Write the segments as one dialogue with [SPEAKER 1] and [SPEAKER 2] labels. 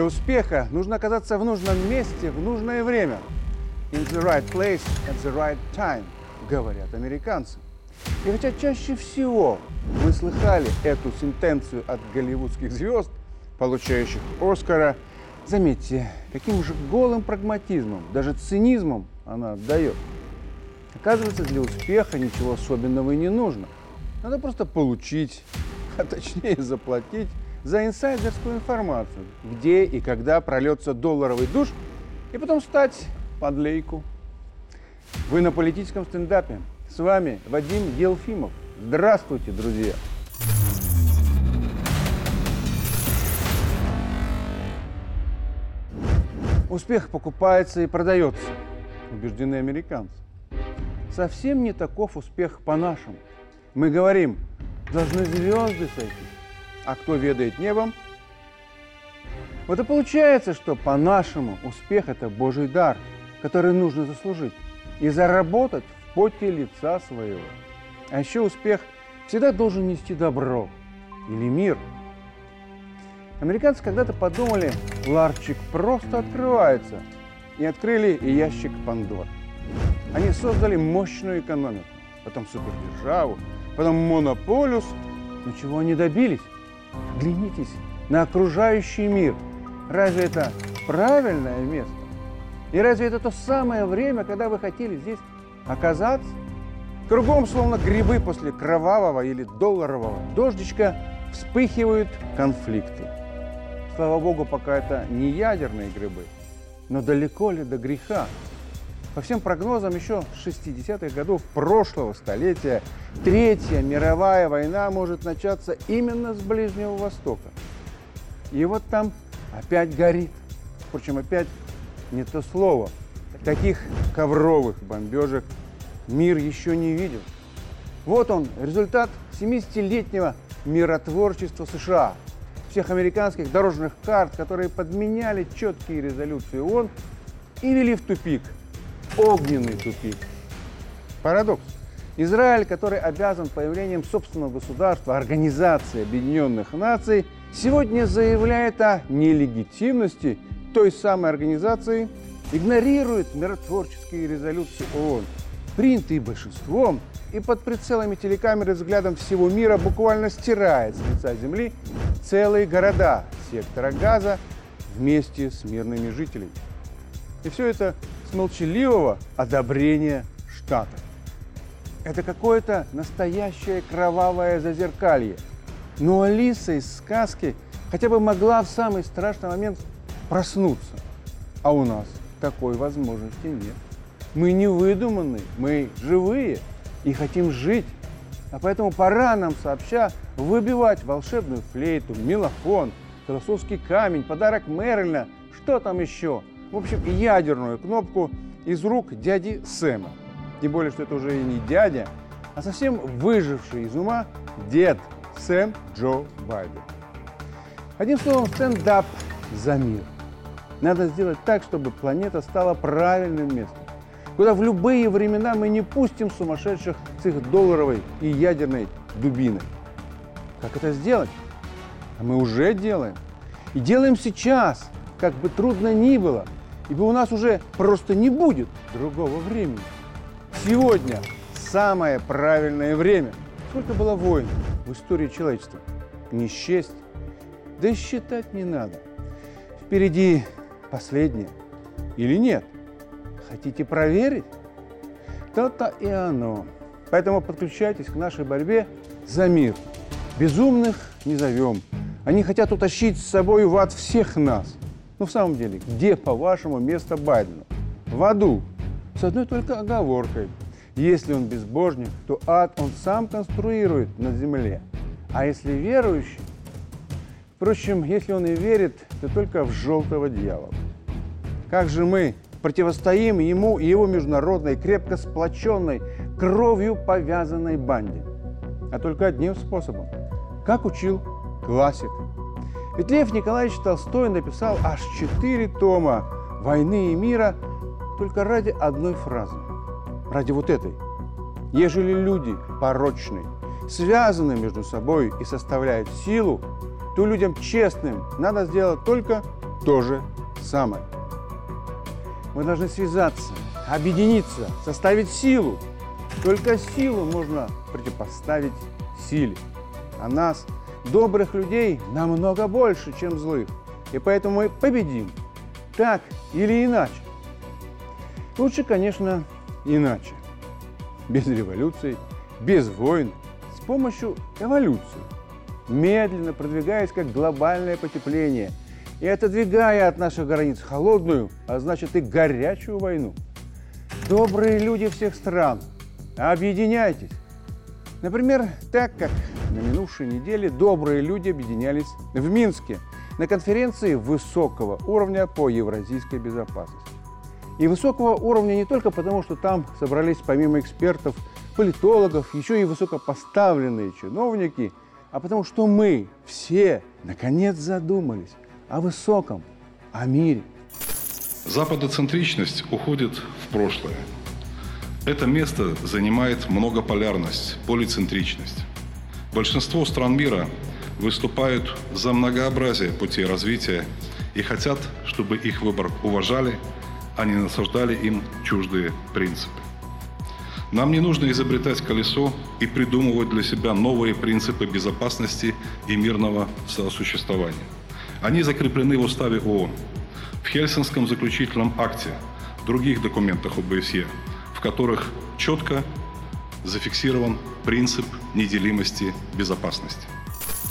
[SPEAKER 1] Для успеха нужно оказаться в нужном месте в нужное время. In the right place at the right time, говорят американцы. И хотя чаще всего вы слыхали эту сентенцию от голливудских звезд, получающих Оскара, заметьте, каким же голым прагматизмом, даже цинизмом она отдает. Оказывается, для успеха ничего особенного и не нужно. Надо просто получить, а точнее заплатить за инсайдерскую информацию, где и когда прольется долларовый душ, и потом стать подлейку. Вы на политическом стендапе. С вами Вадим Елфимов. Здравствуйте, друзья! Успех покупается и продается, убеждены американцы. Совсем не таков успех по-нашему. Мы говорим, должны звезды сойти, а кто ведает небом? Вот и получается, что по-нашему успех – это Божий дар, который нужно заслужить и заработать в поте лица своего. А еще успех всегда должен нести добро или мир. Американцы когда-то подумали, ларчик просто открывается, и открыли и ящик Пандор. Они создали мощную экономику, потом супердержаву, потом монополюс. Но чего они добились? Глянитесь на окружающий мир. Разве это правильное место? И разве это то самое время, когда вы хотели здесь оказаться? Кругом, словно грибы после кровавого или долларового дождичка, вспыхивают конфликты. Слава богу, пока это не ядерные грибы. Но далеко ли до греха? По всем прогнозам, еще с 60-х годов прошлого столетия Третья мировая война может начаться именно с Ближнего Востока. И вот там опять горит. Впрочем, опять не то слово. Таких ковровых бомбежек мир еще не видел. Вот он, результат 70-летнего миротворчества США. Всех американских дорожных карт, которые подменяли четкие резолюции ООН и вели в тупик – огненный тупик. Парадокс. Израиль, который обязан появлением собственного государства Организации Объединенных Наций, сегодня заявляет о нелегитимности той самой организации, игнорирует миротворческие резолюции ООН, принятые большинством, и под прицелами телекамеры взглядом всего мира буквально стирает с лица земли целые города сектора Газа вместе с мирными жителями. И все это с молчаливого одобрения Штата. Это какое-то настоящее кровавое зазеркалье. Но Алиса из сказки хотя бы могла в самый страшный момент проснуться. А у нас такой возможности нет. Мы не выдуманные, мы живые и хотим жить. А поэтому пора нам сообща выбивать волшебную флейту, мелофон, философский камень, подарок Мерлина, что там еще – в общем, ядерную кнопку из рук дяди Сэма. Тем более, что это уже и не дядя, а совсем выживший из ума дед Сэм Джо Байден. Одним словом, стендап за мир. Надо сделать так, чтобы планета стала правильным местом, куда в любые времена мы не пустим сумасшедших с их долларовой и ядерной дубиной. Как это сделать? А мы уже делаем. И делаем сейчас, как бы трудно ни было – ибо у нас уже просто не будет другого времени. Сегодня самое правильное время. Сколько было войн в истории человечества? Не счесть, да считать не надо. Впереди последнее или нет? Хотите проверить? То-то и оно. Поэтому подключайтесь к нашей борьбе за мир. Безумных не зовем. Они хотят утащить с собой в ад всех нас. Ну, в самом деле, где, по-вашему, место Байдена? В аду. С одной только оговоркой. Если он безбожник, то ад он сам конструирует на земле. А если верующий, впрочем, если он и верит, то только в желтого дьявола. Как же мы противостоим ему и его международной, крепко сплоченной, кровью повязанной банде? А только одним способом. Как учил классик ведь Лев Николаевич Толстой написал аж четыре тома «Войны и мира» только ради одной фразы. Ради вот этой. Ежели люди порочные, связаны между собой и составляют силу, то людям честным надо сделать только то же самое. Мы должны связаться, объединиться, составить силу. Только силу можно противопоставить силе. А нас, добрых людей, намного больше, чем злых. И поэтому мы победим. Так или иначе. Лучше, конечно, иначе. Без революций, без войн, с помощью эволюции. Медленно продвигаясь как глобальное потепление и отодвигая от наших границ холодную, а значит и горячую войну. Добрые люди всех стран, объединяйтесь. Например, так как на минувшей неделе добрые люди объединялись в Минске на конференции высокого уровня по евразийской безопасности. И высокого уровня не только потому, что там собрались помимо экспертов, политологов, еще и высокопоставленные чиновники, а потому что мы все наконец задумались о высоком, о мире.
[SPEAKER 2] Западоцентричность уходит в прошлое. Это место занимает многополярность, полицентричность. Большинство стран мира выступают за многообразие путей развития и хотят, чтобы их выбор уважали, а не насаждали им чуждые принципы. Нам не нужно изобретать колесо и придумывать для себя новые принципы безопасности и мирного сосуществования. Они закреплены в Уставе ООН, в Хельсинском заключительном акте, других документах ОБСЕ, в которых четко зафиксирован принцип неделимости безопасности.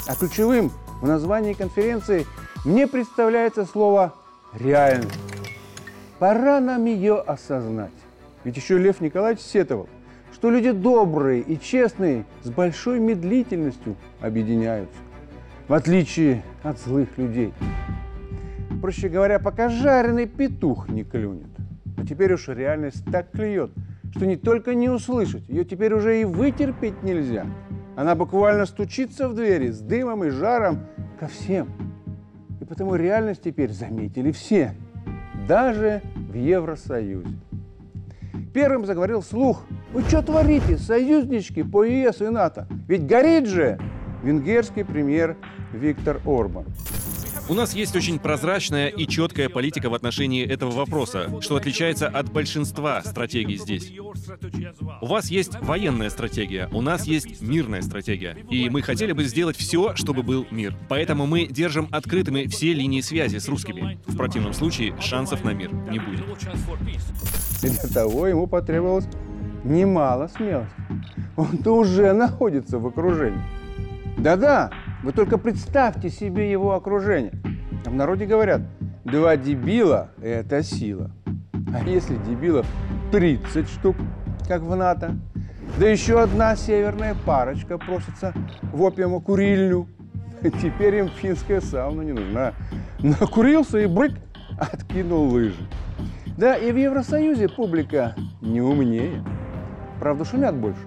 [SPEAKER 1] А ключевым в названии конференции мне представляется слово «реальность». Пора нам ее осознать. Ведь еще Лев Николаевич сетовал, что люди добрые и честные с большой медлительностью объединяются, в отличие от злых людей. Проще говоря, пока жареный петух не клюнет. Но теперь уж реальность так клюет, что не только не услышать, ее теперь уже и вытерпеть нельзя. Она буквально стучится в двери с дымом и жаром ко всем. И потому реальность теперь заметили все, даже в Евросоюзе. Первым заговорил слух. Вы что творите, союзнички по ЕС и НАТО? Ведь горит же венгерский премьер Виктор Орбан.
[SPEAKER 3] У нас есть очень прозрачная и четкая политика в отношении этого вопроса, что отличается от большинства стратегий здесь. У вас есть военная стратегия, у нас есть мирная стратегия. И мы хотели бы сделать все, чтобы был мир. Поэтому мы держим открытыми все линии связи с русскими. В противном случае шансов на мир не будет.
[SPEAKER 1] И для того ему потребовалось немало смелости. Он-то уже находится в окружении. Да-да, вы только представьте себе его окружение. В народе говорят, два дебила – это сила. А если дебилов 30 штук, как в НАТО, да еще одна северная парочка просится в опиумо-курильню, теперь им финская сауна не нужна. Накурился и брык, откинул лыжи. Да, и в Евросоюзе публика не умнее. Правда, шумят больше.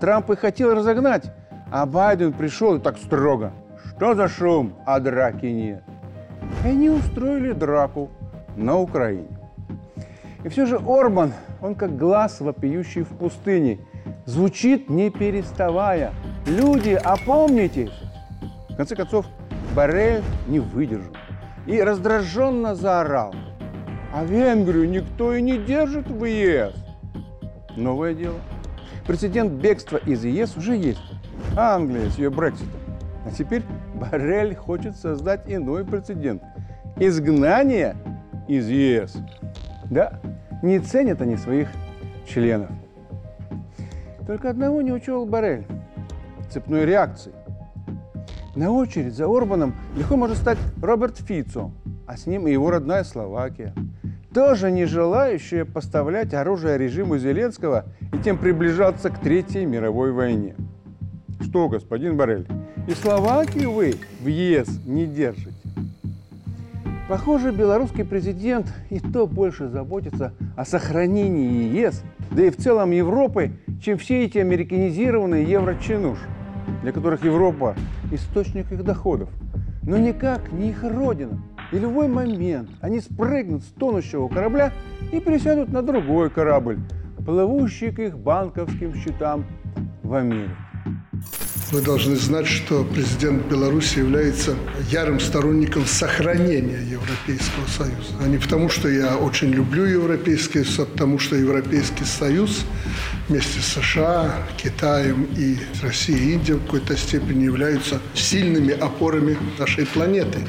[SPEAKER 1] Трамп и хотел разогнать, а Байден пришел и так строго. Что за шум, а драки нет? И они устроили драку на Украине. И все же Орбан, он как глаз, вопиющий в пустыне, звучит не переставая. Люди, опомнитесь! В конце концов, Барель не выдержал и раздраженно заорал. А Венгрию никто и не держит в ЕС. Новое дело. Прецедент бегства из ЕС уже есть. Англия с ее Брекситом. А теперь Барель хочет создать иной прецедент. Изгнание из ЕС. Да, не ценят они своих членов. Только одного не учел Барель – цепной реакции. На очередь за Орбаном легко может стать Роберт Фицо, а с ним и его родная Словакия, тоже не желающая поставлять оружие режиму Зеленского и тем приближаться к Третьей мировой войне. Что, господин Барель, и Словакию вы в ЕС не держите? Похоже, белорусский президент и то больше заботится о сохранении ЕС, да и в целом Европы, чем все эти американизированные еврочинуш, для которых Европа – источник их доходов, но никак не их родина. И любой момент они спрыгнут с тонущего корабля и пересядут на другой корабль, плывущий к их банковским счетам в Америку.
[SPEAKER 4] Вы должны знать, что президент Беларуси является ярым сторонником сохранения Европейского Союза. А не потому, что я очень люблю Европейский Союз, а потому что Европейский Союз вместе с США, Китаем и Россией и Индией в какой-то степени являются сильными опорами нашей планеты.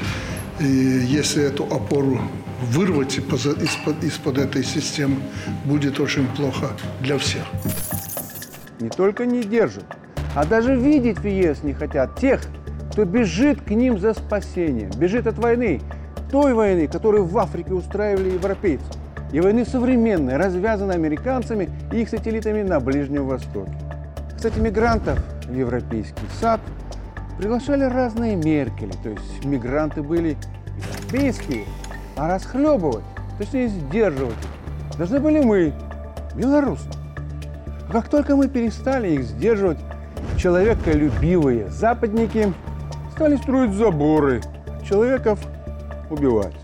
[SPEAKER 4] И если эту опору вырвать из-под, из-под этой системы, будет очень плохо для всех.
[SPEAKER 1] Не только не держат, а даже видеть в ЕС не хотят тех, кто бежит к ним за спасением, бежит от войны, той войны, которую в Африке устраивали европейцы, и войны современной, развязанной американцами и их сателлитами на Ближнем Востоке. Кстати, мигрантов в европейский сад приглашали разные Меркели, то есть мигранты были европейские, а расхлебывать, точнее сдерживать их, должны были мы, белорусы. Как только мы перестали их сдерживать, человеколюбивые западники стали строить заборы, человеков убивать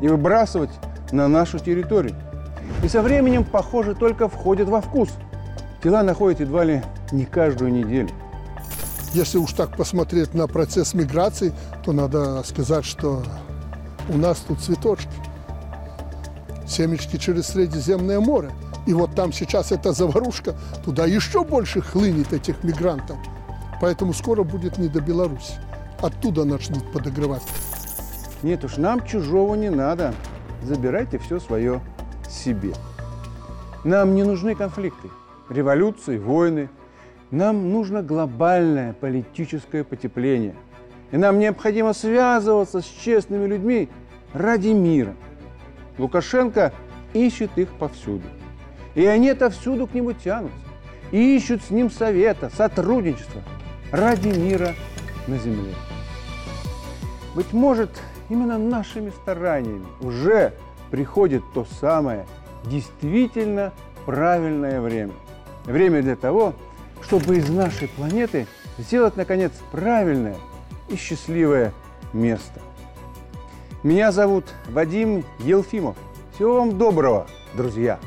[SPEAKER 1] и выбрасывать на нашу территорию. И со временем, похоже, только входят во вкус. Тела находят едва ли не каждую неделю.
[SPEAKER 4] Если уж так посмотреть на процесс миграции, то надо сказать, что у нас тут цветочки. Семечки через Средиземное море. И вот там сейчас эта заварушка, туда еще больше хлынет этих мигрантов. Поэтому скоро будет не до Беларуси. Оттуда начнут подогревать.
[SPEAKER 1] Нет уж, нам чужого не надо. Забирайте все свое себе. Нам не нужны конфликты, революции, войны. Нам нужно глобальное политическое потепление. И нам необходимо связываться с честными людьми ради мира. Лукашенко ищет их повсюду. И они отовсюду к нему тянутся. И ищут с ним совета, сотрудничества ради мира на земле. Быть может, именно нашими стараниями уже приходит то самое действительно правильное время. Время для того, чтобы из нашей планеты сделать, наконец, правильное и счастливое место. Меня зовут Вадим Елфимов. Всего вам доброго, друзья!